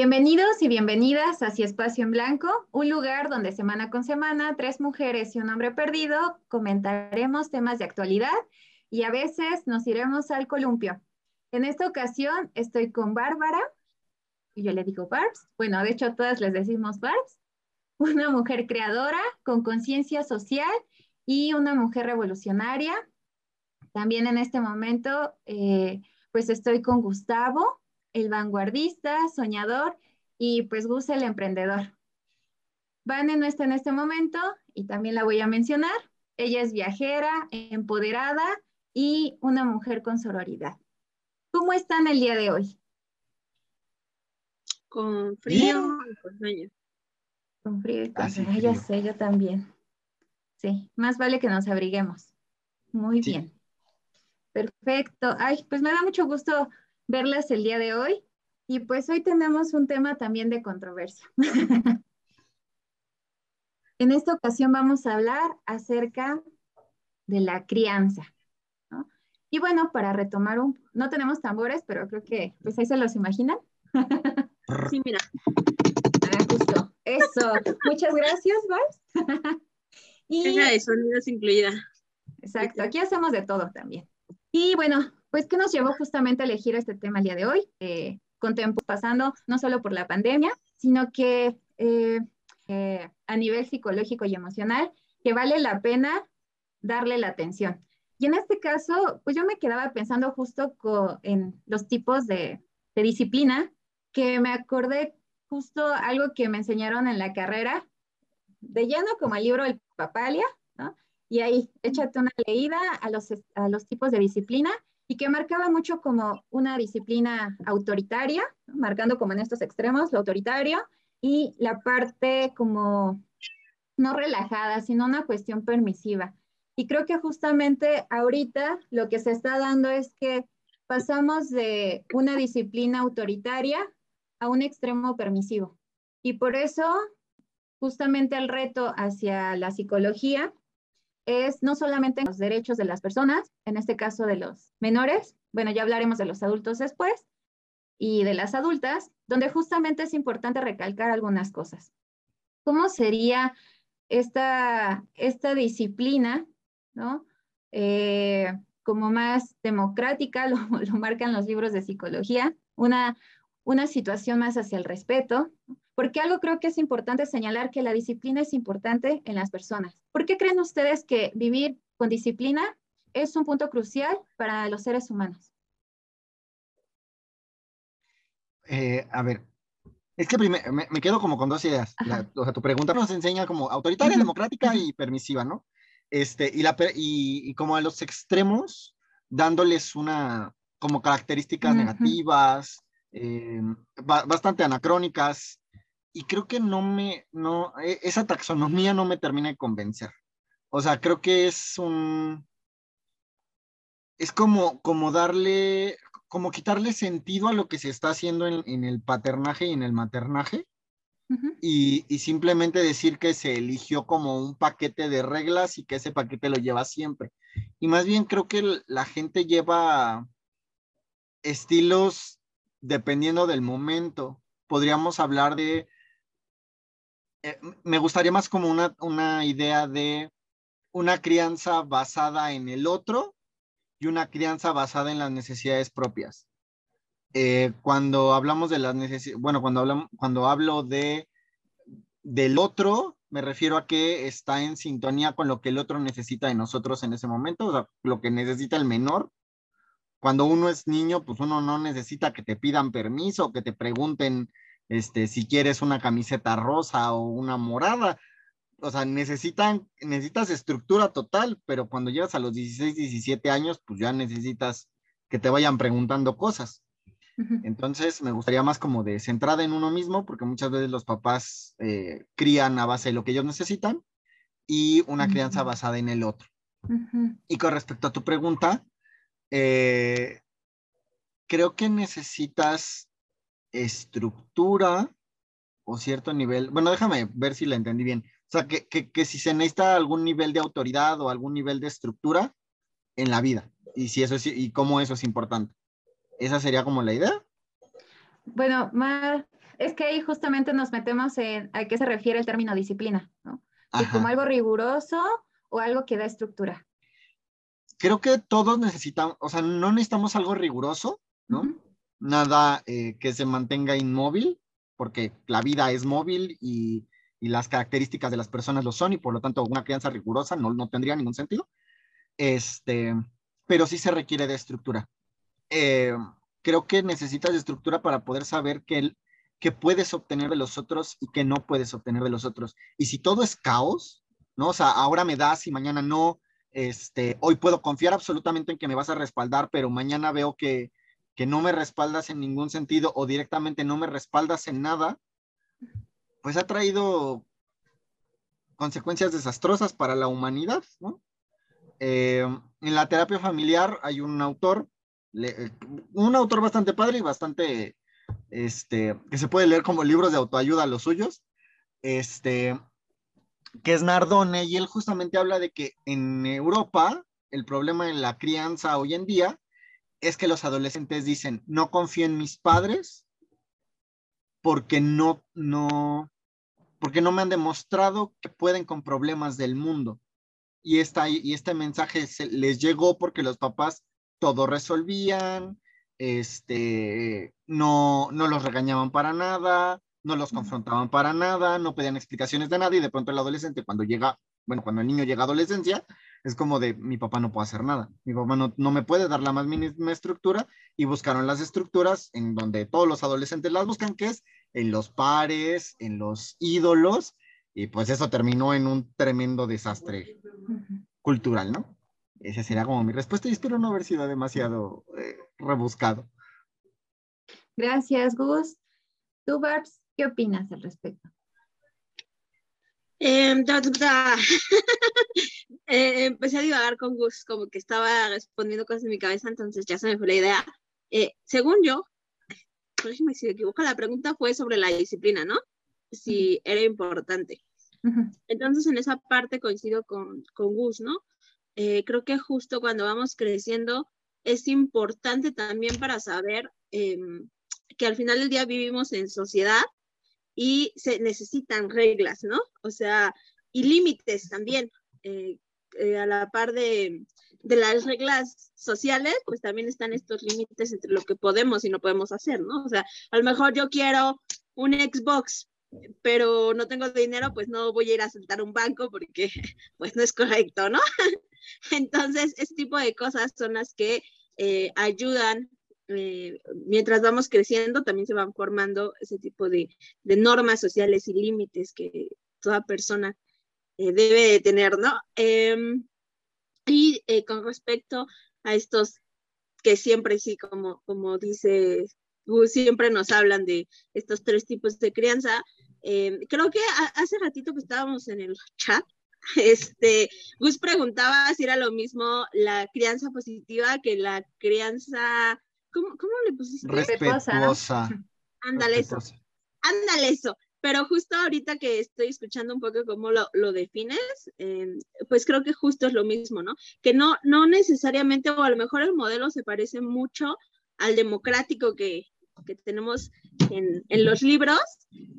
Bienvenidos y bienvenidas hacia Espacio en Blanco, un lugar donde semana con semana tres mujeres y un hombre perdido comentaremos temas de actualidad y a veces nos iremos al columpio. En esta ocasión estoy con Bárbara, y yo le digo Barbs, bueno, de hecho todas les decimos Barbs, una mujer creadora con conciencia social y una mujer revolucionaria. También en este momento, eh, pues estoy con Gustavo, el vanguardista, soñador y pues Gus el emprendedor. Vane no está en este momento y también la voy a mencionar. Ella es viajera, empoderada y una mujer con sororidad. ¿Cómo están el día de hoy? Con frío y con sueño. Con frío y con ah, sueño, ya sé, yo también. Sí, más vale que nos abriguemos. Muy bien. Perfecto. Ay, pues me da mucho gusto verlas el día de hoy. Y pues hoy tenemos un tema también de controversia. en esta ocasión vamos a hablar acerca de la crianza. Y bueno, para retomar un, no tenemos tambores, pero creo que pues ahí se los imaginan. sí, mira. Ah, justo. Eso. Muchas gracias, Vars. y de sonidos incluida. Exacto. Aquí hacemos de todo también. Y bueno, pues, ¿qué nos llevó justamente a elegir este tema el día de hoy? Eh, con tiempo pasando, no solo por la pandemia, sino que eh, eh, a nivel psicológico y emocional, que vale la pena darle la atención. Y en este caso, pues yo me quedaba pensando justo en los tipos de, de disciplina, que me acordé justo algo que me enseñaron en la carrera, de lleno como el libro El Papalia, ¿no? Y ahí, échate una leída a los, a los tipos de disciplina y que marcaba mucho como una disciplina autoritaria, marcando como en estos extremos lo autoritario y la parte como no relajada, sino una cuestión permisiva. Y creo que justamente ahorita lo que se está dando es que pasamos de una disciplina autoritaria a un extremo permisivo. Y por eso, justamente el reto hacia la psicología es no solamente los derechos de las personas, en este caso de los menores, bueno, ya hablaremos de los adultos después, y de las adultas, donde justamente es importante recalcar algunas cosas. ¿Cómo sería esta, esta disciplina, ¿no? Eh, como más democrática, lo, lo, marcan los libros de psicología, una, una situación más hacia el respeto, porque algo creo que es importante señalar que la disciplina es importante en las personas. ¿Por qué creen ustedes que vivir con disciplina es un punto crucial para los seres humanos? Eh, a ver, es que me, me, quedo como con dos ideas. o sea, tu pregunta nos enseña como autoritaria, democrática y permisiva, ¿no? Este, y, la, y, como a los extremos, dándoles una, como características negativas, eh, bastante anacrónicas, y creo que no me, no, e, esa taxonomía no me termina de convencer. O sea, creo que es un, es como, como darle, como quitarle sentido a lo que se está haciendo en, el paternaje y en el maternaje. y, y, simplemente decir que se eligió como un paquete de reglas y que ese paquete lo lleva siempre. Y más bien creo que la gente lleva estilos dependiendo del momento. Podríamos hablar de eh, me gustaría más como una, idea de una crianza basada en el otro y una crianza basada en las necesidades propias. Eh, cuando hablamos de las necesidades, bueno, cuando, hablamos, cuando hablo de del otro, me refiero a que está en sintonía con lo que el otro necesita de nosotros en ese momento, o sea, lo que necesita el menor. Cuando uno es niño, pues uno no necesita que te pidan permiso, que te pregunten este, si quieres una camiseta rosa o una morada. O sea, necesitan, necesitas estructura total, pero cuando llegas a los 16, 17 años, pues ya necesitas que te vayan preguntando cosas. Entonces, me gustaría más como de centrada en uno mismo, porque muchas veces los papás eh, crían a base de lo que ellos necesitan y una crianza basada en el otro. Y con respecto a tu pregunta, eh, creo que necesitas estructura o cierto nivel, bueno, déjame ver si la entendí bien. O sea, que, que, si se necesita algún nivel de autoridad o algún nivel de estructura en la vida y si eso es, y cómo eso es importante. ¿Esa sería como la idea? Bueno, es que ahí justamente nos metemos en a qué se refiere el término disciplina, ¿no? como algo riguroso o algo que da estructura. Creo que todos necesitamos, o sea, no necesitamos algo riguroso, ¿no? Nada eh, que se mantenga inmóvil, porque la vida es móvil y, las características de las personas lo son y por lo tanto una crianza rigurosa no, no tendría ningún sentido. Este, pero sí se requiere de estructura. Eh, creo que necesitas estructura para poder saber que puedes obtener de los otros y que no puedes obtener de los otros. Y si todo es caos, ¿no? O sea, ahora me das y mañana no, este, hoy puedo confiar absolutamente en que me vas a respaldar, pero mañana veo que, que no me respaldas en ningún sentido o directamente no me respaldas en nada, pues ha traído consecuencias desastrosas para la humanidad. Eh, en la terapia familiar hay un autor, un autor bastante padre y bastante este, que se puede leer como libros de autoayuda los suyos, este, que es Nardone, y él justamente habla de que en Europa el problema en la crianza hoy en día es que los adolescentes dicen, no confío en mis padres porque no, no, porque no me han demostrado que pueden con problemas del mundo. Y, esta, y este mensaje les llegó porque los papás todo resolvían, este, no, no los regañaban para nada, no los confrontaban para nada, no pedían explicaciones de nada y de pronto el adolescente cuando llega, bueno, cuando el niño llega a adolescencia, es como de mi papá no puede hacer nada, mi papá no, no me puede dar la más mínima estructura y buscaron las estructuras en donde todos los adolescentes las buscan, que es en los pares, en los ídolos, y pues eso terminó en un tremendo desastre cultural, ¿no? Esa sería como mi respuesta y espero no haber sido demasiado eh, rebuscado. Gracias, Gus. Tú, Barbs, ¿qué opinas al respecto? Em, eh, empecé a divagar con Gus, como que estaba respondiendo cosas en mi cabeza, entonces ya se me fue la idea. Eh, según yo, corrígeme si me equivoco, la pregunta fue sobre la disciplina, ¿no? Si era importante. Entonces, en esa parte coincido con, con Gus, ¿no? Eh, creo que justo cuando vamos creciendo es importante también para saber em, que al final del día vivimos en sociedad y se necesitan reglas, ¿no? O sea, y límites también. Eh, eh, a la par de, de, las reglas sociales, pues también están estos límites entre lo que podemos y no podemos hacer, ¿no? O sea, a lo mejor yo quiero un Xbox, pero no tengo dinero, pues no voy a ir a sentar un banco porque pues no es correcto, ¿no? Entonces, este tipo de cosas son las que eh, ayudan, eh, mientras vamos creciendo, también se van formando ese tipo de, normas sociales y límites que toda persona eh, debe tener, ¿no? Em, y con respecto a estos que siempre sí, como, como dice siempre nos hablan de estos tres tipos de crianza. Em, creo que hace ratito que estábamos en el chat, este, Gus preguntaba si era lo mismo la crianza positiva que la crianza, ¿cómo, cómo le pusiste? Respetuosa. Ándale eso. Ándale eso. Pero justo ahorita que estoy escuchando un poco cómo lo, lo defines, em, pues creo que justo es lo mismo, ¿no? Que no, no necesariamente, o a lo mejor el modelo se parece mucho al democrático que, que tenemos en, en, los libros,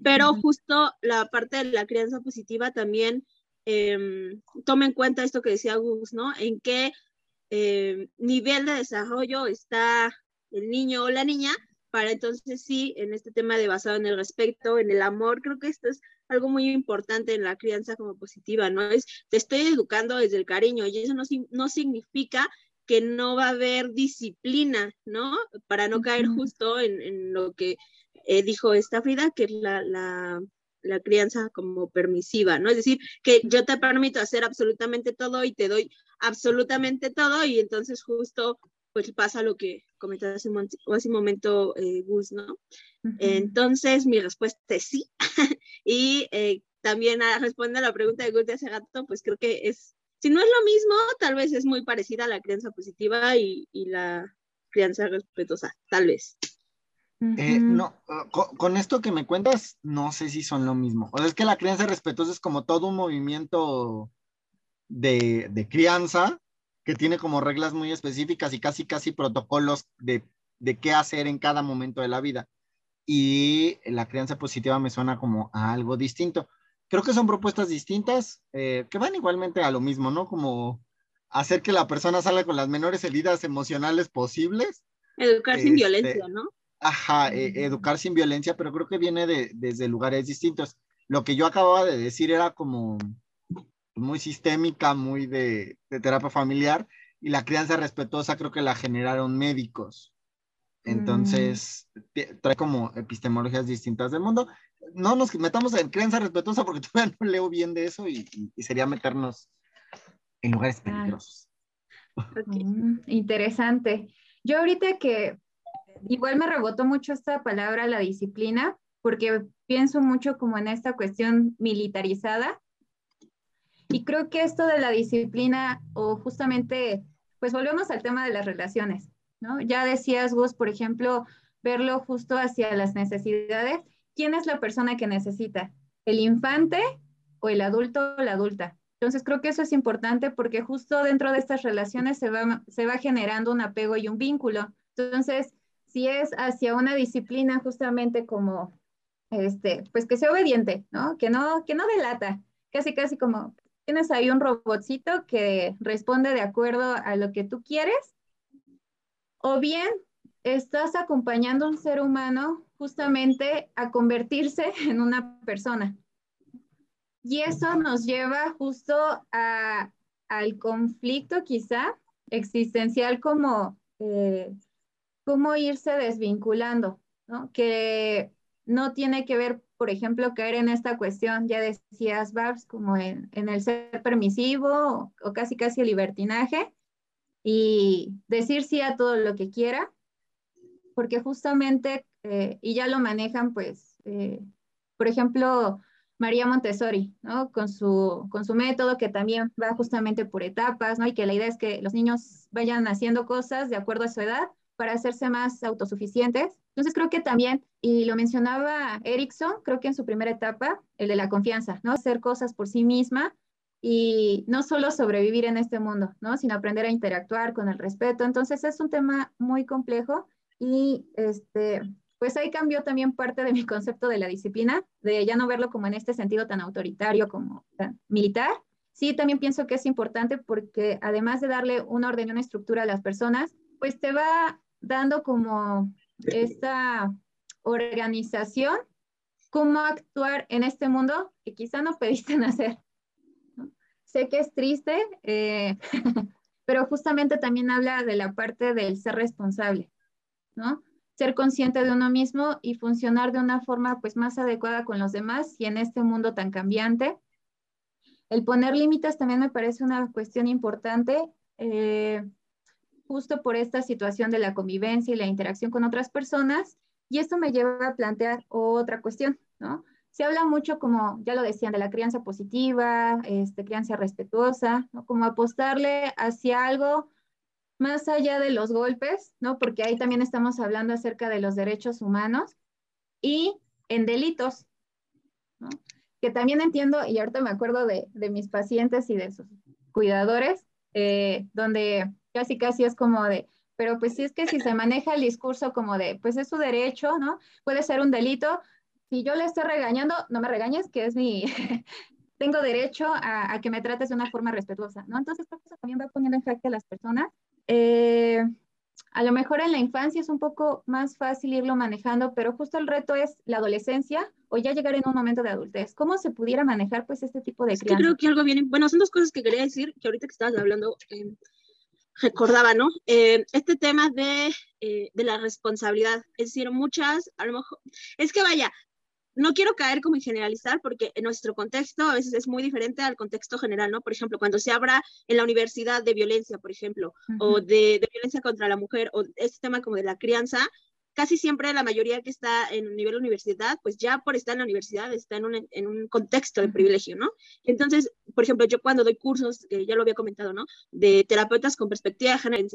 pero justo la parte de la crianza positiva también eh, toma en cuenta esto que decía Gus, ¿no? En qué em, nivel de desarrollo está el niño o la niña, para entonces sí, en este tema de basado en el respeto, en el amor, creo que esto es algo muy importante en la crianza como positiva, ¿no? Es, te estoy educando desde el cariño y eso no, no significa que no va a haber disciplina, ¿no? Para no caer justo en, en lo que eh, dijo esta Frida, que es la, la, la crianza como permisiva, ¿no? Es decir, que yo te permito hacer absolutamente todo y te doy absolutamente todo y entonces justo pues pasa lo que comentaba hace un, hace un momento eh, Gus, ¿no? Entonces mi respuesta es sí. y eh, también a responder a la pregunta de Gus de hace rato, pues creo que es, si no es lo mismo, tal vez es muy parecida a la crianza positiva y, y la crianza respetuosa, tal vez. Eh, no, ah, con, esto que me cuentas, no sé si son lo mismo. O sea, es que la crianza respetuosa es como todo un movimiento de, crianza que tiene como reglas muy específicas y casi, casi protocolos de, qué hacer en cada momento de la vida. y la crianza positiva me suena como a algo distinto. Creo que son propuestas distintas eh, que van igualmente a lo mismo, ¿no? Como hacer que la persona salga con las menores heridas emocionales posibles. Educar sin este, violencia, ¿no? Ajá, e, educar sin violencia, pero creo que viene de, desde lugares distintos. Lo que yo acababa de decir era como muy sistémica, muy de, de terapia familiar, y la crianza respetuosa creo que la generaron médicos. Entonces, trae como epistemologías distintas del mundo. No nos metamos en crianza respetuosa porque todavía no leo bien de eso y, sería meternos en lugares peligrosos. Mm, interesante. Yo ahorita que igual me rebotó mucho esta palabra, la disciplina, porque pienso mucho como en esta cuestión militarizada. Y creo que esto de la disciplina o justamente, pues volvemos al tema de las relaciones. Ya decías vos, por ejemplo, verlo justo hacia las necesidades. ¿Quién es la persona que necesita? ¿El infante o el adulto o la adulta? Entonces creo que eso es importante porque justo dentro de estas relaciones se va, se va generando un apego y un vínculo. Entonces, si es hacia una disciplina justamente como, este, pues que sea obediente, ¿no? Que no, que no delata, casi casi como tienes ahí un robotcito que responde de acuerdo a lo que tú quieres o bien estás acompañando a un ser humano justamente a convertirse en una persona. Y eso nos lleva justo al conflicto quizá existencial como eh, cómo irse desvinculando, que no tiene que ver, por ejemplo, caer en esta cuestión, ya decías, Babs, como en, el ser permisivo o, o casi casi el libertinaje, y decir sí a todo lo que quiera, porque justamente, eh, y ya lo manejan, pues, eh, por ejemplo, María Montessori, ¿no? Con su, con su método que también va justamente por etapas, ¿no? Y que la idea es que los niños vayan haciendo cosas de acuerdo a su edad para hacerse más autosuficientes. Entonces creo que también, y lo mencionaba Erickson, creo que en su primera etapa, el de la confianza, ¿no? Hacer cosas por sí misma y no solo sobrevivir en este mundo, ¿no? Sino aprender a interactuar con el respeto. Entonces es un tema muy complejo y este, pues ahí cambió también parte de mi concepto de la disciplina, de ya no verlo como en este sentido tan autoritario como tan militar. Sí, también pienso que es importante porque además de darle una orden y una estructura a las personas, pues te va dando como esta organización, cómo actuar en este mundo que quizá no pediste nacer. Sé que es triste, eh, pero justamente también habla de la parte del ser responsable, ¿no? Ser consciente de uno mismo y funcionar de una forma pues más adecuada con los demás y en este mundo tan cambiante. El poner límites también me parece una cuestión importante, eh, justo por esta situación de la convivencia y la interacción con otras personas. Y esto me lleva a plantear otra cuestión, ¿no? Se habla mucho, como ya lo decían, de la crianza positiva, este, crianza respetuosa, ¿no? Como apostarle hacia algo más allá de los golpes, ¿no? Porque ahí también estamos hablando acerca de los derechos humanos y en delitos, ¿no? Que también entiendo, y ahorita me acuerdo de, de mis pacientes y de sus cuidadores, eh, donde casi casi es como de, pero pues sí es que si se maneja el discurso como de, pues es su derecho, ¿no? Puede ser un delito, si yo le estoy regañando, no me regañes, que es mi, tengo derecho a, que me trates de una forma respetuosa, ¿no? Entonces, creo que también va poniendo en jaque a las personas. Eh, a lo mejor en la infancia es un poco más fácil irlo manejando, pero justo el reto es la adolescencia o ya llegar en un momento de adultez. ¿Cómo se pudiera manejar pues este tipo de crianza? creo que algo bien, bueno, son dos cosas que quería decir, que ahorita que estabas hablando, eh, recordaba, ¿no? Eh, este tema de, de, la responsabilidad, es decir, muchas, a lo mejor, es que vaya, no quiero caer como en generalizar porque en nuestro contexto a veces es muy diferente al contexto general, ¿no? Por ejemplo, cuando se habla en la universidad de violencia, por ejemplo, o de, violencia contra la mujer, o este tema como de la crianza, casi siempre la mayoría que está en nivel universidad, pues ya por estar en la universidad está en un, en un contexto de privilegio, ¿no? Entonces, por ejemplo, yo cuando doy cursos, que ya lo había comentado, ¿no? De terapeutas con perspectiva de género,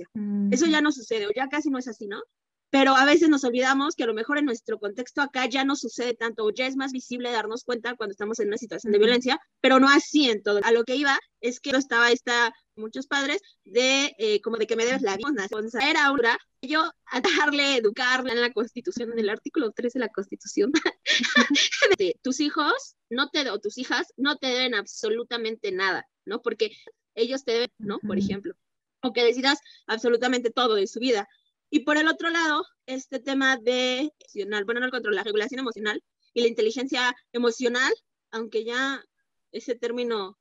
eso ya no sucede, o ya casi no es así, ¿no? Pero a veces nos olvidamos que a lo mejor en nuestro contexto acá ya no sucede tanto, o ya es más visible darnos cuenta cuando estamos en una situación de violencia, pero no así en todo. A lo que iba es que estaba esta muchos padres de eh, como de que me debes la vida. Era una yo a darle, educarle en la constitución, en el artículo 3 de la constitución, de, tus hijos no te, o tus hijas no te deben absolutamente nada, ¿no? Porque ellos te deben, ¿no? Por ejemplo, o que decidas absolutamente todo de su vida. Y por el otro lado, este tema de, bueno, no el control, la regulación emocional y la inteligencia emocional, aunque ya ese término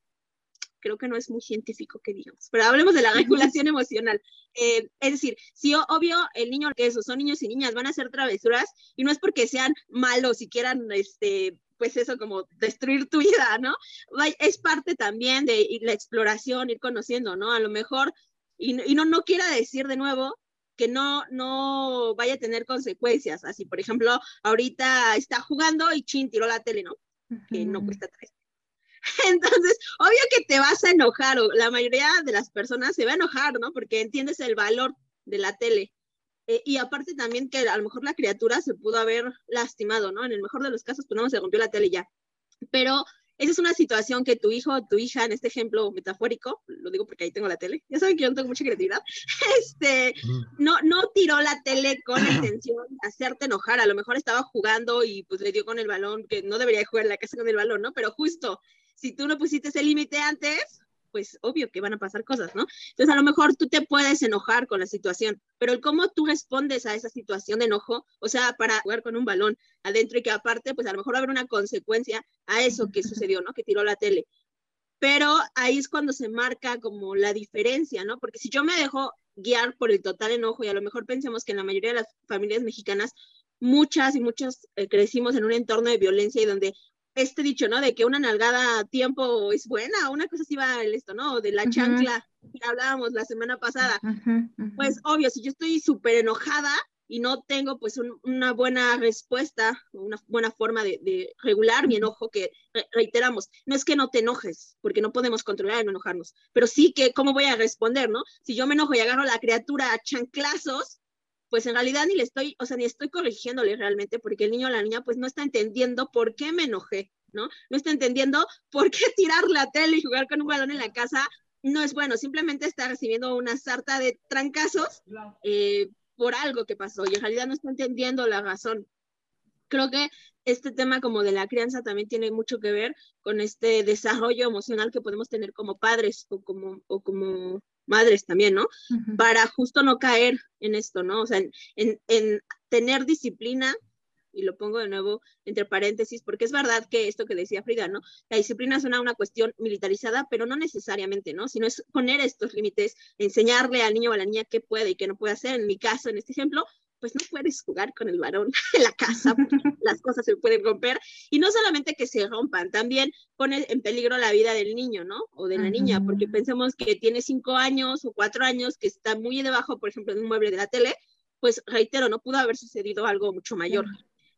creo que no es muy científico que digamos, pero hablemos de la regulación emocional. Eh, es decir, si obvio el niño que esos son niños y niñas van a hacer travesuras y no es porque sean malos y quieran, este, pues eso como destruir tu vida, ¿no? Es parte también de la exploración, ir conociendo, ¿no? A lo mejor, y, y no, no quiera decir de nuevo que no, no vaya a tener consecuencias. Así, por ejemplo, ahorita está jugando y chin, tiró la tele, ¿no? Que no cuesta tres. Entonces, obvio que te vas a enojar, o la mayoría de las personas se va a enojar, ¿no? Porque entiendes el valor de la tele. Eh, y aparte también que a lo mejor la criatura se pudo haber lastimado, ¿no? En el mejor de los casos, pues no se rompió la tele ya. Pero esa es una situación que tu hijo o tu hija, en este ejemplo metafórico, lo digo porque ahí tengo la tele, ya saben que yo no tengo mucha creatividad, este, no, no tiró la tele con la intención de hacerte enojar, a lo mejor estaba jugando y pues le dio con el balón, que no debería jugar en la casa con el balón, ¿no? Pero justo, si tú no pusiste ese límite antes, pues obvio que van a pasar cosas, ¿no? Entonces a lo mejor tú te puedes enojar con la situación, pero el cómo tú respondes a esa situación de enojo, o sea, para jugar con un balón adentro y que aparte, pues a lo mejor va haber una consecuencia a eso que sucedió, ¿no? Que tiró la tele. Pero ahí es cuando se marca como la diferencia, ¿no? Porque si yo me dejo guiar por el total enojo y a lo mejor pensemos que en la mayoría de las familias mexicanas muchas y muchos eh, crecimos en un entorno de violencia y donde este dicho, ¿no? De que una nalgada a tiempo es buena, una cosa así va el esto, ¿no? De la chancla que hablábamos la semana pasada. Pues obvio, si yo estoy súper enojada y no tengo pues una buena respuesta, una buena forma de, regular mi enojo, que reiteramos, no es que no te enojes, porque no podemos controlar el no enojarnos, pero sí que cómo voy a responder, ¿no? Si yo me enojo y agarro a la criatura a chanclazos, pues en realidad ni le estoy, o sea, ni estoy corrigiéndole realmente, porque el niño o la niña pues no está entendiendo por qué me enojé, ¿no? No está entendiendo por qué tirar la tele y jugar con un balón en la casa no es bueno, simplemente está recibiendo una sarta de trancazos eh, por algo que pasó y en realidad no está entendiendo la razón. Creo que este tema como de la crianza también tiene mucho que ver con este desarrollo emocional que podemos tener como padres o como, o como madres también, ¿no? Para justo no caer en esto, ¿no? O sea, en, en, tener disciplina, y lo pongo de nuevo entre paréntesis, porque es verdad que esto que decía Frida, ¿no? La disciplina suena una cuestión militarizada, pero no necesariamente, ¿no? Sino es poner estos límites, enseñarle al niño o a la niña qué puede y qué no puede hacer. En mi caso, en este ejemplo, pues no puedes jugar con el varón en la casa, las cosas se pueden romper. Y no solamente que se rompan, también pone en peligro la vida del niño, ¿no? O de la niña, porque pensemos que tiene cinco años o cuatro años, que está muy debajo, por ejemplo, de un mueble de la tele, pues reitero, no pudo haber sucedido algo mucho mayor.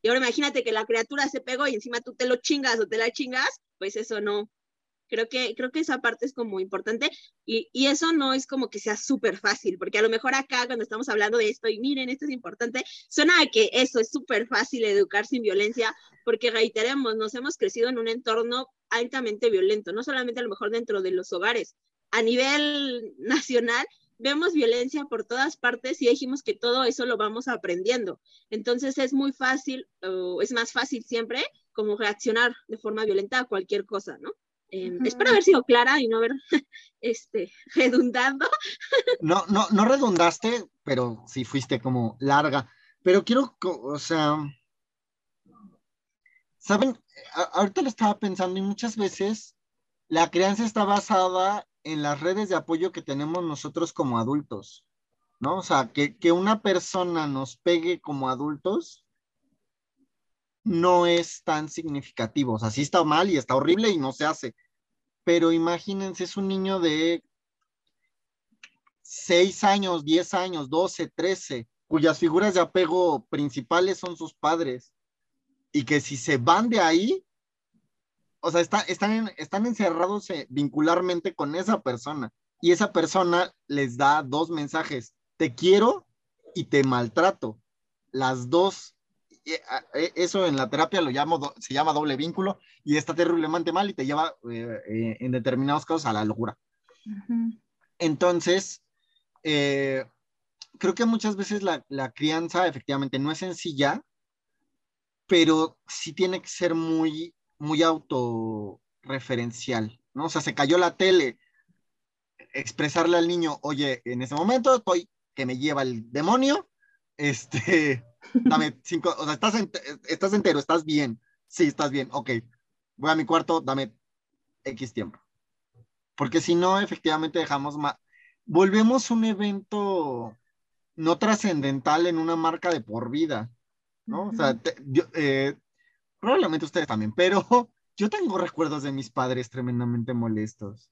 Y ahora imagínate que la criatura se pegó y encima tú te lo chingas o te la chingas, pues eso no, Creo que, creo que esa parte es como importante y, y eso no es como que sea súper fácil, porque a lo mejor acá cuando estamos hablando de esto y miren, esto es importante, suena a que eso es súper fácil educar sin violencia, porque reiteremos, nos hemos crecido en un entorno altamente violento, no solamente a lo mejor dentro de los hogares, a nivel nacional vemos violencia por todas partes y dijimos que todo eso lo vamos aprendiendo. Entonces es muy fácil, o es más fácil siempre como reaccionar de forma violenta a cualquier cosa, ¿no? Eh, espero haber sido clara y no haber este, redundado. No, no, no redundaste, pero sí fuiste como larga. Pero quiero, o sea, ¿saben? ahorita lo estaba pensando y muchas veces la crianza está basada en las redes de apoyo que tenemos nosotros como adultos, ¿no? O sea, que, que una persona nos pegue como adultos no es tan significativo. O sea, sí está mal y está horrible y no se hace. Pero imagínense, es un niño de 6 años, 10 años, 12, 13, cuyas figuras de apego principales son sus padres. Y que si se van de ahí, o sea, están, están encerrados eh, vincularmente con esa persona. Y esa persona les da dos mensajes, te quiero y te maltrato. las dos, eso en la terapia lo llamo, se llama doble vínculo y está terriblemente mal y te lleva eh, eh, en determinados casos a la locura. Entonces, eh, creo que muchas veces la, la, crianza efectivamente no es sencilla, pero sí tiene que ser muy, muy autorreferencial, ¿no? O sea, se cayó la tele, expresarle al niño, oye, en ese momento estoy que me lleva el demonio, este, dame cinco, o sea, estás, estás entero, estás bien, sí, estás bien, ok, voy a mi cuarto, dame X tiempo. Porque si no, efectivamente dejamos más, volvemos un evento no trascendental en una marca de por vida, ¿no? O sea, eh, probablemente ustedes también, pero yo tengo recuerdos de mis padres tremendamente molestos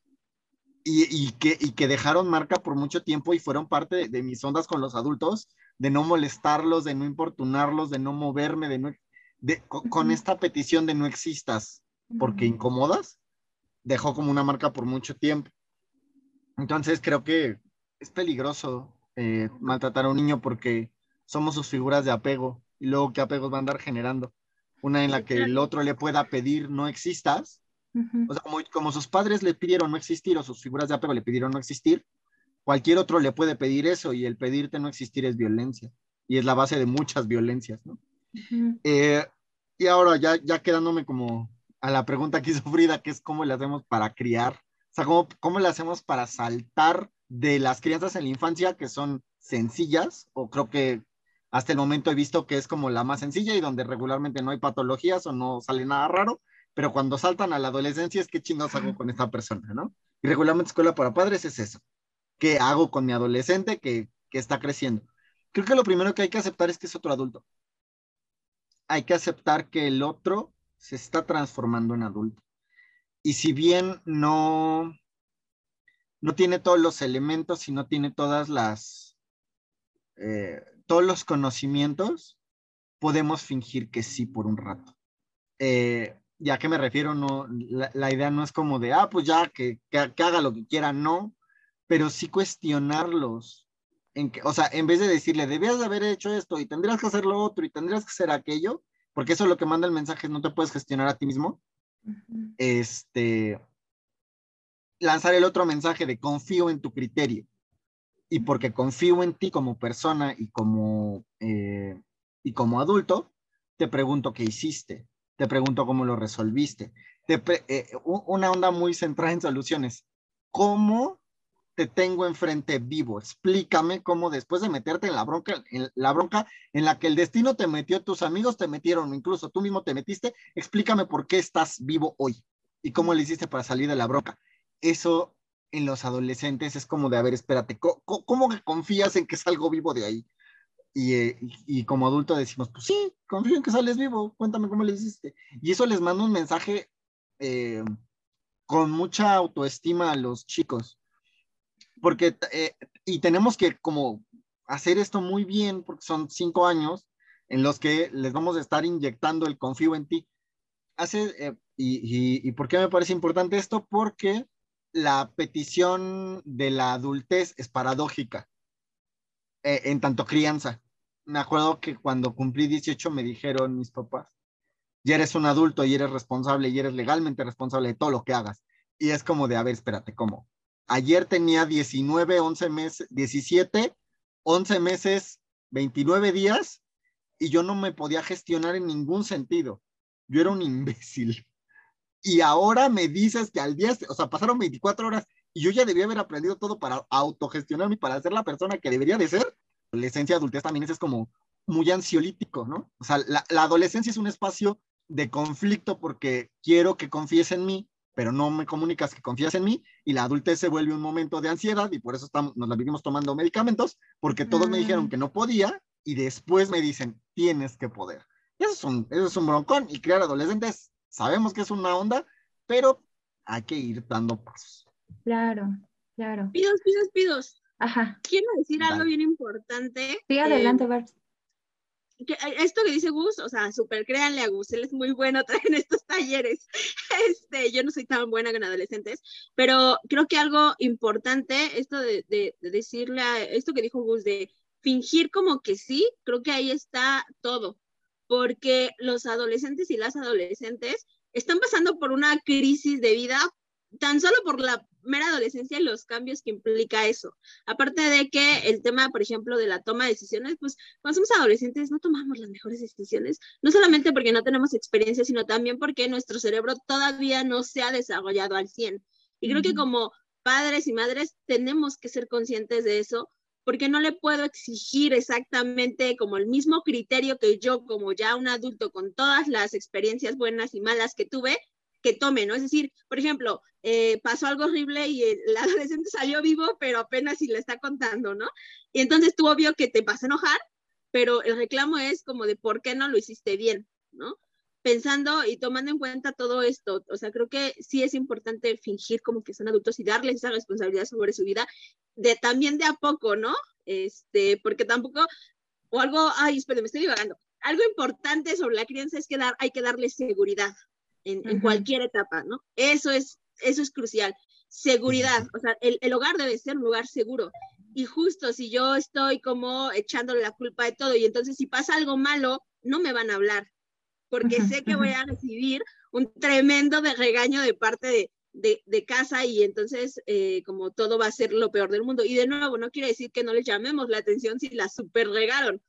y, que, y que dejaron marca por mucho tiempo y fueron parte de, mis ondas con los adultos, de no molestarlos, de no importunarlos, de no moverme, de no, de, con, esta petición de no existas porque incomodas, dejó como una marca por mucho tiempo. Entonces creo que es peligroso eh, maltratar a un niño porque somos sus figuras de apego y luego qué apegos va a andar generando. Una en la que el otro le pueda pedir no existas o sea, como, sus padres le pidieron no existir o sus figuras de apego le pidieron no existir, cualquier otro le puede pedir eso y el pedirte no existir es violencia y es la base de muchas violencias, ¿no? Eh, y ahora ya, ya quedándome como a la pregunta que hizo Frida, que es cómo le hacemos para criar, o sea, cómo, cómo le hacemos para saltar de las crianzas en la infancia que son sencillas, o creo que hasta el momento he visto que es como la más sencilla y donde regularmente no hay patologías o no sale nada raro, pero cuando saltan a la adolescencia es que chingados hago con esta persona, ¿no? Y regularmente escuela para padres es eso. ¿Qué hago con mi adolescente que, que está creciendo? Creo que lo primero que hay que aceptar es que es otro adulto. Hay que aceptar que el otro se está transformando en adulto. Y si bien no, no tiene todos los elementos y no tiene todas las, eh, todos los conocimientos, podemos fingir que sí por un rato. Eh, ya que me refiero, no, la, idea no es como de, ah, pues ya, que, que, haga lo que quiera, no, pero sí cuestionarlos. En que, o sea, en vez de decirle, debías de haber hecho esto y tendrías que hacer lo otro y tendrías que hacer aquello, porque eso es lo que manda el mensaje, no te puedes gestionar a ti mismo. Este, lanzar el otro mensaje de confío en tu criterio. Y porque confío en ti como persona y como, eh, y como adulto, te pregunto qué hiciste te pregunto cómo lo resolviste. Eh, una onda muy centrada en soluciones. ¿Cómo te tengo enfrente vivo? Explícame cómo después de meterte en la bronca, en la bronca en la que el destino te metió, tus amigos te metieron, incluso tú mismo te metiste, explícame por qué estás vivo hoy y cómo le hiciste para salir de la bronca. Eso en los adolescentes es como de, a ver, espérate, ¿cómo, confías en que salgo vivo de ahí? Eh, y, como adulto decimos, pues sí, confío en que sales vivo, cuéntame cómo le hiciste. Y eso les manda un mensaje eh, con mucha autoestima a los chicos. Porque, eh, y tenemos que como hacer esto muy bien, porque son cinco años en los que les vamos a estar inyectando el confío en ti. Hace, y, y por qué me parece importante esto? Porque la petición de la adultez es paradójica en tanto crianza me acuerdo que cuando cumplí 18 me dijeron mis papás, ya eres un adulto y eres responsable y eres legalmente responsable de todo lo que hagas. Y es como de, a ver, espérate, ¿cómo? Ayer tenía 19, 11 meses, 17, 11 meses, 29 días y yo no me podía gestionar en ningún sentido. Yo era un imbécil. Y ahora me dices que al día, o sea, pasaron 24 horas y yo ya debía haber aprendido todo para autogestionarme, para ser la persona que debería de ser adolescencia, adultez también es como muy ansiolítico, ¿no? O sea, la, adolescencia es un espacio de conflicto porque quiero que confíes en mí, pero no me comunicas que confías en mí, y la adultez se vuelve un momento de ansiedad y por eso estamos, nos la vivimos tomando medicamentos, porque todos me dijeron mm. que no podía y después me dicen, tienes que poder. Eso es un, eso es un broncón y crear adolescentes, sabemos que es una onda, pero hay que ir dando pasos. Claro, claro. Pidos, pidos, pidos. Ajá. Quiero decir algo bien importante. Sí, adelante, eh, Que, eh, esto que dice Gus, o sea, súper créanle a Gus, él es muy bueno en estos talleres. Este, yo no soy tan buena con adolescentes, pero creo que algo importante, esto de, de, decirle a esto que dijo Gus, de fingir como que sí, creo que ahí está todo, porque los adolescentes y las adolescentes están pasando por una crisis de vida tan solo por la mera adolescencia y los cambios que implica eso. Aparte de que el tema, por ejemplo, de la toma de decisiones, pues cuando somos adolescentes no tomamos las mejores decisiones, no solamente porque no tenemos experiencia, sino también porque nuestro cerebro todavía no se ha desarrollado al 100. Y creo que como padres y madres tenemos que ser conscientes de eso, porque no le puedo exigir exactamente como el mismo criterio que yo, como ya un adulto con todas las experiencias buenas y malas que tuve, que tome, ¿no? Es decir, por ejemplo, eh, pasó algo horrible y el, adolescente salió vivo, pero apenas si le está contando, ¿no? Y entonces tú obvio que te vas a enojar, pero el reclamo es como de por qué no lo hiciste bien, ¿no? Pensando y tomando en cuenta todo esto, o sea, creo que sí es importante fingir como que son adultos y darles esa responsabilidad sobre su vida, de también de a poco, ¿no? Este, porque tampoco, o algo, ay, espera, me estoy divagando. Algo importante sobre la crianza es que dar, hay que darle seguridad, en, cualquier etapa, ¿no? Eso es, eso es crucial. Seguridad, o sea, el, el, hogar debe ser un lugar seguro. Y justo si yo estoy como echándole la culpa de todo y entonces si pasa algo malo, no me van a hablar, porque sé que voy a recibir un tremendo de regaño de parte de, de, de, casa y entonces eh, como todo va a ser lo peor del mundo. Y de nuevo, no quiere decir que no les llamemos la atención si la super regaron,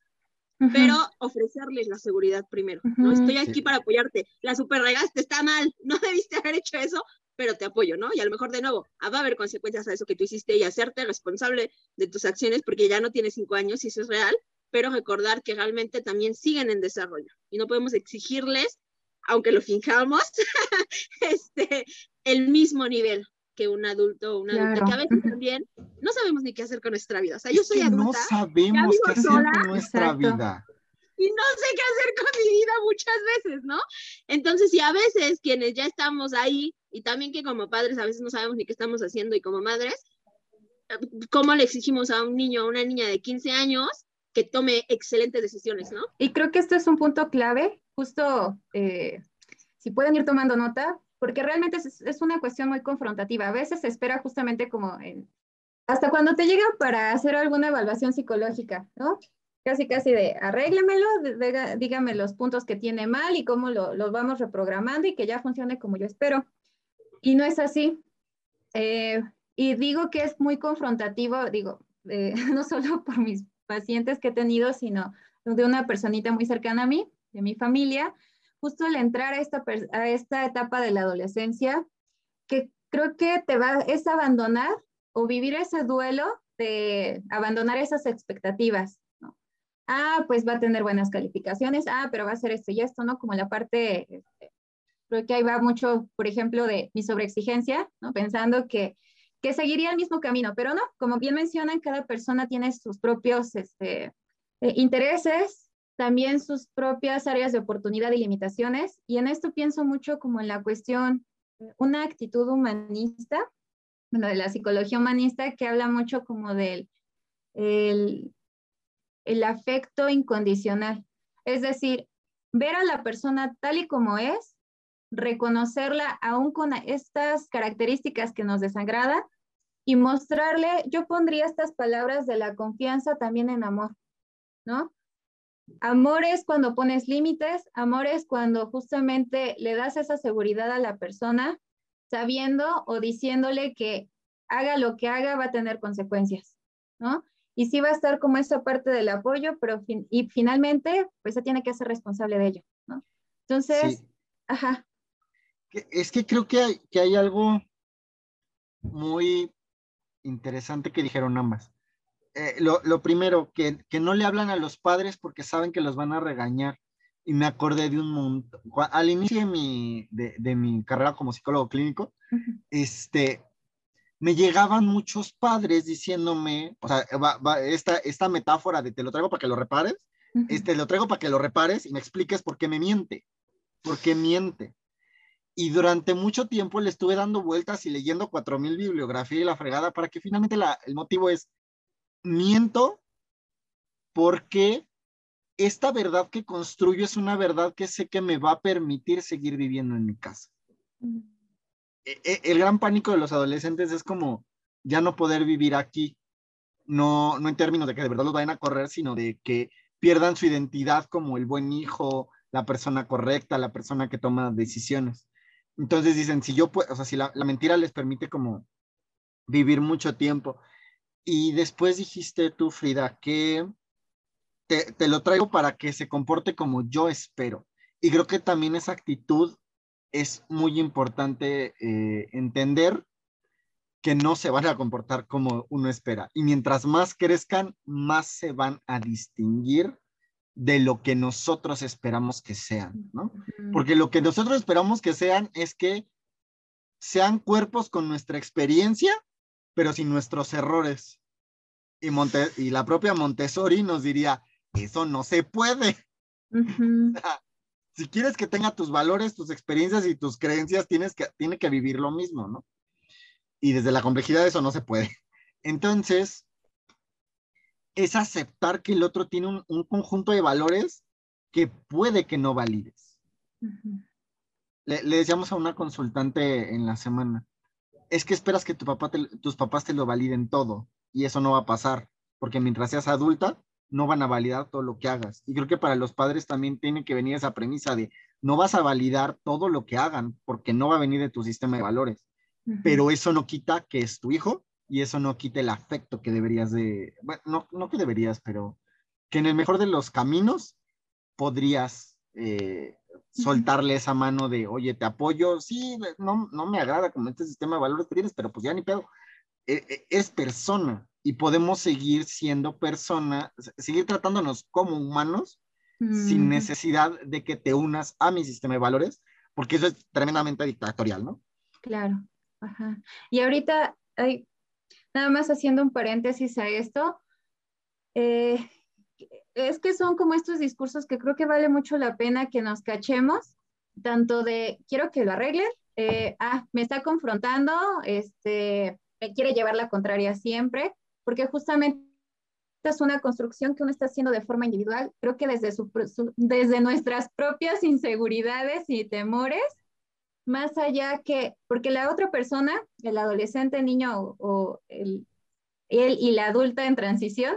pero ofrecerles la seguridad primero, ¿no? Estoy aquí para apoyarte, la super regaste, está mal, no debiste haber hecho eso, pero te apoyo, ¿no? Y a lo mejor de nuevo, ah, va a haber consecuencias a eso que tú hiciste y hacerte responsable de tus acciones porque ya no tienes cinco años y eso es real, pero recordar que realmente también siguen en desarrollo y no podemos exigirles, aunque lo fijamos, este, el mismo nivel, que un adulto o una adulta, que a veces también no sabemos ni qué hacer con nuestra vida. O sea, yo soy adulta. No sabemos qué hacer con nuestra vida. Y no sé qué hacer con mi vida muchas veces, ¿no? Entonces, y a veces quienes ya estamos ahí, y también que como padres a veces no sabemos ni qué estamos haciendo, y como madres, ¿cómo le exigimos a un niño o a una niña de 15 años que tome excelentes decisiones, ¿no? Y creo que esto es un punto clave, justo eh, si pueden ir tomando nota, porque realmente es, una cuestión muy confrontativa. A veces se espera justamente como en, hasta cuando te llega para hacer alguna evaluación psicológica, ¿no? Casi, casi de arréglemelo, dígame los puntos que tiene mal y cómo lo, los vamos reprogramando y que ya funcione como yo espero. Y no es así. Eh, y digo que es muy confrontativo, digo, eh, no solo por mis pacientes que he tenido, sino de una personita muy cercana a mí, de mi familia, justo el entrar a esta, a esta etapa de la adolescencia, que creo que te va, es abandonar o vivir ese duelo de abandonar esas expectativas. ¿no? Ah, pues va a tener buenas calificaciones, ah, pero va a ser esto y esto, ¿no? Como la parte, este, creo que ahí va mucho, por ejemplo, de mi sobreexigencia, ¿no? Pensando que, que seguiría el mismo camino, pero no, como bien mencionan, cada persona tiene sus propios este, eh, intereses, también sus propias áreas de oportunidad y limitaciones. Y en esto pienso mucho como en la cuestión, una actitud humanista, bueno, de la psicología humanista que habla mucho como del el, afecto incondicional. Es decir, ver a la persona tal y como es, reconocerla aún con estas características que nos desagrada y mostrarle, yo pondría estas palabras de la confianza también en amor, ¿no? Amor es cuando pones límites, amor es cuando justamente le das esa seguridad a la persona, sabiendo o diciéndole que haga lo que haga va a tener consecuencias, ¿no? Y sí va a estar como esa parte del apoyo, pero y finalmente, pues se tiene que ser responsable de ello, ¿no? Entonces, ajá. Es que creo que hay, que hay algo muy interesante que dijeron ambas. Eh, lo, primero, que, no le hablan a los padres porque saben que los van a regañar. Y me acordé de un montón. Al inicio de mi, de, mi carrera como psicólogo clínico, este, me llegaban muchos padres diciéndome, o sea, esta, esta metáfora de te lo traigo para que lo repares, este, lo traigo para que lo repares y me expliques por qué me miente, por qué miente. Y durante mucho tiempo le estuve dando vueltas y leyendo cuatro mil bibliografía y la fregada para que finalmente la, el motivo es, miento porque esta verdad que construyo es una verdad que sé que me va a permitir seguir viviendo en mi casa. E, e, el gran pánico de los adolescentes es como ya no poder vivir aquí. no, no en términos de que de verdad los vayan a correr, sino de que pierdan su identidad como el buen hijo, la persona correcta, la persona que toma decisiones. Entonces dicen, si yo puedo, o sea, si la, mentira les permite como vivir mucho tiempo. Y después dijiste tú, Frida, que te, te, lo traigo para que se comporte como yo espero. Y creo que también esa actitud es muy importante eh, entender que no se van a comportar como uno espera. Y mientras más crezcan, más se van a distinguir de lo que nosotros esperamos que sean, ¿no? Porque lo que nosotros esperamos que sean es que sean cuerpos con nuestra experiencia, pero sin nuestros errores. Y, y la propia Montessori nos diría, eso no se puede. si quieres que tenga tus valores, tus experiencias y tus creencias, tienes que, tiene que vivir lo mismo, ¿no? Y desde la complejidad eso no se puede. Entonces, es aceptar que el otro tiene un, conjunto de valores que puede que no valides. le, decíamos a una consultante en la semana, es que esperas que tu papá tus papás te lo validen todo y eso no va a pasar, porque mientras seas adulta, no van a validar todo lo que hagas. Y creo que para los padres también tiene que venir esa premisa de no vas a validar todo lo que hagan porque no va a venir de tu sistema de valores. Pero eso no quita que es tu hijo y eso no quita el afecto que deberías de, bueno, no, no que deberías, pero que en el mejor de los caminos podrías eh, soltarle esa mano de, oye, te apoyo, sí, no, no me agrada como este sistema de valores que tienes, pero pues ya ni pedo. E, e, es persona y podemos seguir siendo persona, seguir tratándonos como humanos sin necesidad de que te unas a mi sistema de valores, porque eso es tremendamente dictatorial, ¿no? Claro, ajá. Y ahorita, hay, nada más haciendo un paréntesis a esto, eh, es que son como estos discursos que creo que vale mucho la pena que nos cachemos, tanto de quiero que lo arreglen, eh, ah, me está confrontando, este, me quiere llevar la contraria siempre, porque justamente es una construcción que uno está haciendo de forma individual, creo que desde, desde nuestras propias inseguridades y temores, más allá que, porque la otra persona, el adolescente, niño o, el, él y la adulta en transición,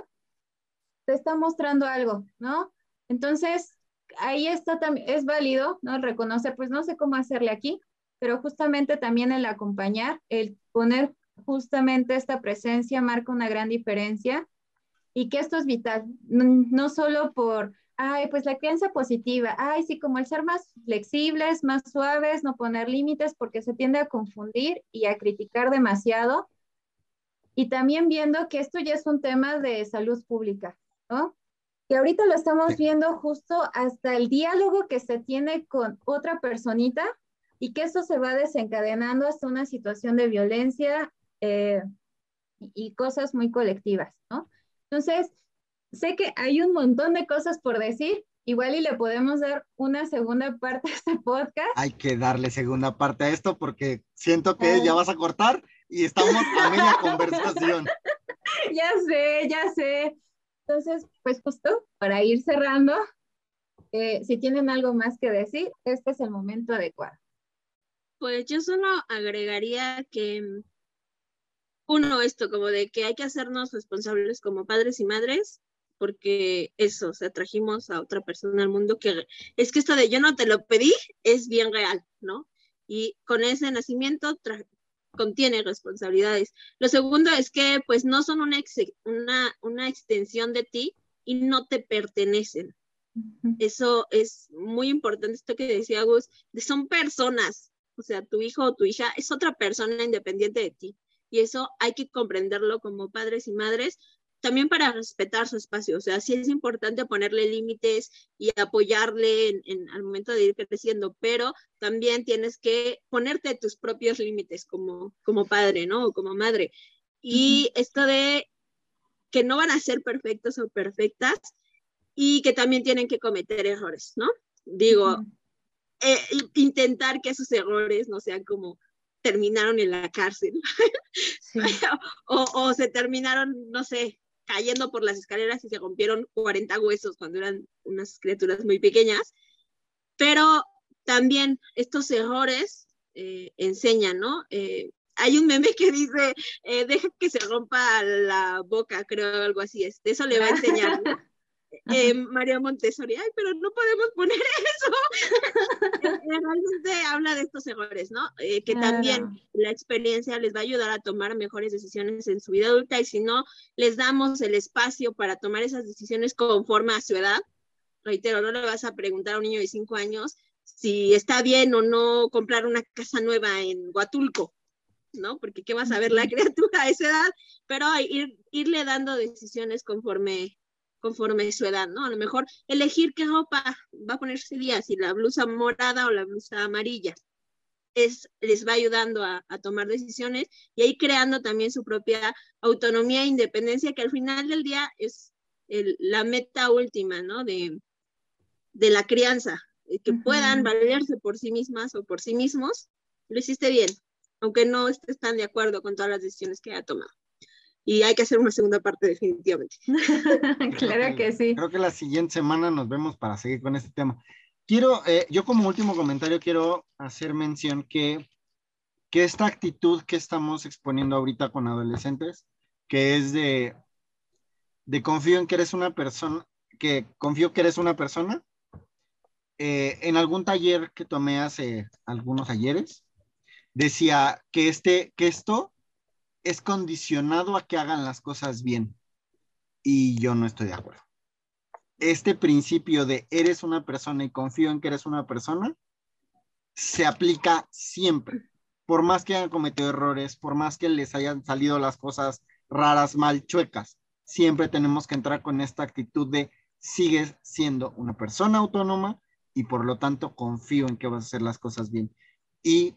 te está mostrando algo, ¿no? Entonces, ahí está también, es válido, ¿no? Reconocer, pues no sé cómo hacerle aquí, pero justamente también el acompañar, el poner justamente esta presencia marca una gran diferencia y que esto es vital, no, solo por, ay, pues la crianza positiva, ay, sí, como el ser más flexibles, más suaves, no poner límites porque se tiende a confundir y a criticar demasiado. Y también viendo que esto ya es un tema de salud pública, ¿no? Y ahorita lo estamos viendo justo hasta el diálogo que se tiene con otra personita y que eso se va desencadenando hasta una situación de violencia eh, y cosas muy colectivas, ¿no? Entonces, sé que hay un montón de cosas por decir, igual y le podemos dar una segunda parte a este podcast. Hay que darle segunda parte a esto porque siento que ya vas a cortar y estamos a media conversación. ya sé, ya sé. Entonces, pues justo para ir cerrando, eh, si tienen algo más que decir, este es el momento adecuado. Pues yo solo agregaría que uno, esto como de que hay que hacernos responsables como padres y madres, porque eso, o sea, trajimos a otra persona al mundo que es que esto de yo no te lo pedí es bien real, ¿no? Y con ese nacimiento contiene responsabilidades. Lo segundo es que pues no son una, una, una extensión de ti y no te pertenecen. Eso es muy importante, esto que decía Gus, son personas, o sea, tu hijo o tu hija es otra persona independiente de ti y eso hay que comprenderlo como padres y madres, también para respetar su espacio. O sea, sí es importante ponerle límites y apoyarle en, al momento de ir creciendo, pero también tienes que ponerte tus propios límites como, como padre, ¿no? O como madre. Y esto de que no van a ser perfectos o perfectas y que también tienen que cometer errores, ¿no? Digo, eh, intentar que esos errores no sean como terminaron en la cárcel o, se terminaron, no sé, cayendo por las escaleras y se rompieron 40 huesos cuando eran unas criaturas muy pequeñas. Pero también estos errores eh, enseñan, ¿no? Eh, hay un meme que dice, eh, deja que se rompa la boca, creo, algo así es. Eso le va a enseñar. Eh, María Montessori, ay, pero no podemos poner eso. Realmente habla de estos errores, ¿no? Eh, que también la experiencia les va a ayudar a tomar mejores decisiones en su vida adulta y si no les damos el espacio para tomar esas decisiones conforme a su edad, reitero, no le vas a preguntar a un niño de cinco años si está bien o no comprar una casa nueva en Huatulco, ¿no? Porque qué va a saber la criatura a esa edad, pero ir, irle dando decisiones conforme conforme su edad, ¿no? A lo mejor elegir qué ropa va a ponerse ese día, si la blusa morada o la blusa amarilla. Es, les va ayudando a, tomar decisiones y ahí creando también su propia autonomía e independencia, que al final del día es la meta última, ¿no? De, de la crianza, que puedan valerse por sí mismas o por sí mismos. Lo hiciste bien, aunque no estés tan de acuerdo con todas las decisiones que ha tomado y hay que hacer una segunda parte definitivamente. claro que, sí. Creo que la siguiente semana nos vemos para seguir con este tema. Quiero, eh, yo como último comentario quiero hacer mención que, que esta actitud que estamos exponiendo ahorita con adolescentes, que es de, de confío en que eres una persona, que confío que eres una persona, eh, en algún taller que tomé hace algunos ayeres, decía que, este, que esto es condicionado a que hagan las cosas bien. Y yo no estoy de acuerdo. Este principio de eres una persona y confío en que eres una persona se aplica siempre. Por más que hayan cometido errores, por más que les hayan salido las cosas raras, mal, chuecas, siempre tenemos que entrar con esta actitud de sigues siendo una persona autónoma y por lo tanto confío en que vas a hacer las cosas bien. Y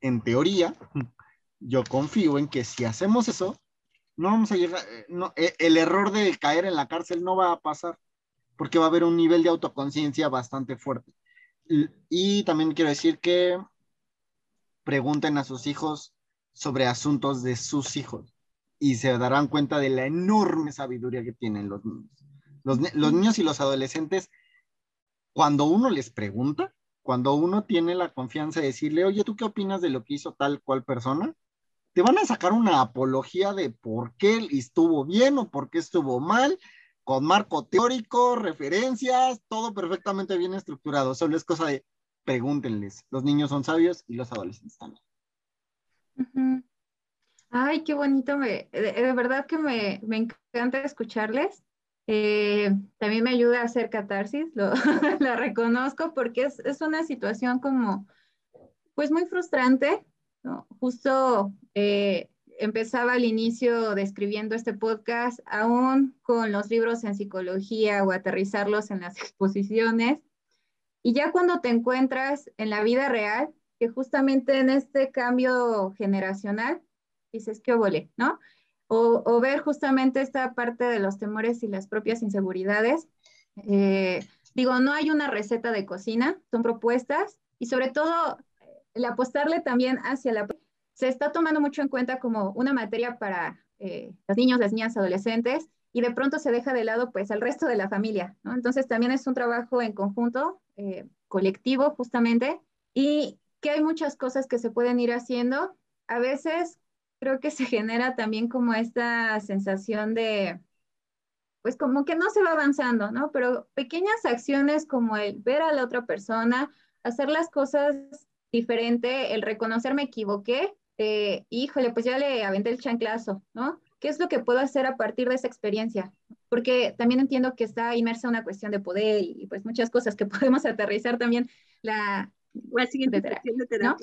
en teoría, yo confío en que si hacemos eso, no vamos a llegar, eh, no, eh, el error de caer en la cárcel no va a pasar, porque va a haber un nivel de autoconciencia bastante fuerte. Y, también quiero decir que pregunten a sus hijos sobre asuntos de sus hijos y se darán cuenta de la enorme sabiduría que tienen los niños. Los, los niños y los adolescentes, cuando uno les pregunta, cuando uno tiene la confianza de decirle, oye, ¿tú qué opinas de lo que hizo tal cual persona? Te van a sacar una apología de por qué estuvo bien o por qué estuvo mal, con marco teórico, referencias, todo perfectamente bien estructurado. Solo es cosa de pregúntenles. Los niños son sabios y los adolescentes también. Ay, qué bonito. Me, de, verdad que me, encanta escucharles. Eh, también me ayuda a hacer catarsis, lo, reconozco porque es, es, una situación como, pues muy frustrante, Justo eh, empezaba al inicio describiendo este podcast, aún con los libros en psicología o aterrizarlos en las exposiciones. Y ya cuando te encuentras en la vida real, que justamente en este cambio generacional, dices, qué obole, ¿no? O, ver justamente esta parte de los temores y las propias inseguridades. Eh, digo, no hay una receta de cocina, son propuestas y sobre todo el apostarle también hacia la... Se está tomando mucho en cuenta como una materia para eh, los niños, las niñas, adolescentes, y de pronto se deja de lado pues al resto de la familia, ¿no? Entonces también es un trabajo en conjunto, eh, colectivo justamente, y que hay muchas cosas que se pueden ir haciendo. A veces creo que se genera también como esta sensación de, pues como que no se va avanzando, ¿no? Pero pequeñas acciones como el ver a la otra persona, hacer las cosas diferente el reconocer me equivoqué, eh, híjole, pues ya le aventé el chanclazo, ¿no? ¿Qué es lo que puedo hacer a partir de esa experiencia? Porque también entiendo que está inmersa una cuestión de poder y, pues muchas cosas que podemos aterrizar también la, la siguiente terapia, ¿no?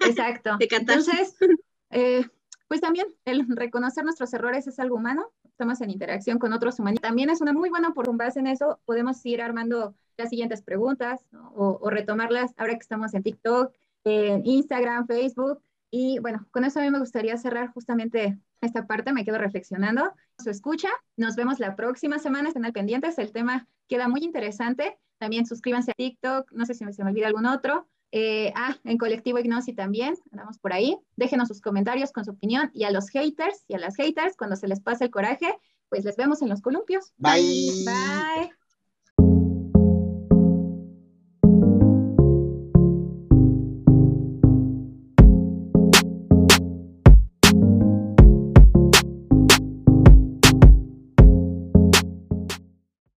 Exacto. Entonces, eh, pues también el reconocer nuestros errores es algo humano, estamos en interacción con otros humanos. También es una muy buena oportunidad, base en eso podemos ir armando las siguientes preguntas o, o, retomarlas ahora que estamos en TikTok, en Instagram, Facebook. Y bueno, con eso a mí me gustaría cerrar justamente esta parte, me quedo reflexionando. Su escucha, nos vemos la próxima semana, estén al pendientes, el tema queda muy interesante. También suscríbanse a TikTok, no sé si se me olvida algún otro. Eh, ah, en Colectivo Ignosi también, andamos por ahí. Déjenos sus comentarios con su opinión y a los haters y a las haters, cuando se les pase el coraje, pues les vemos en los columpios. Bye. Bye.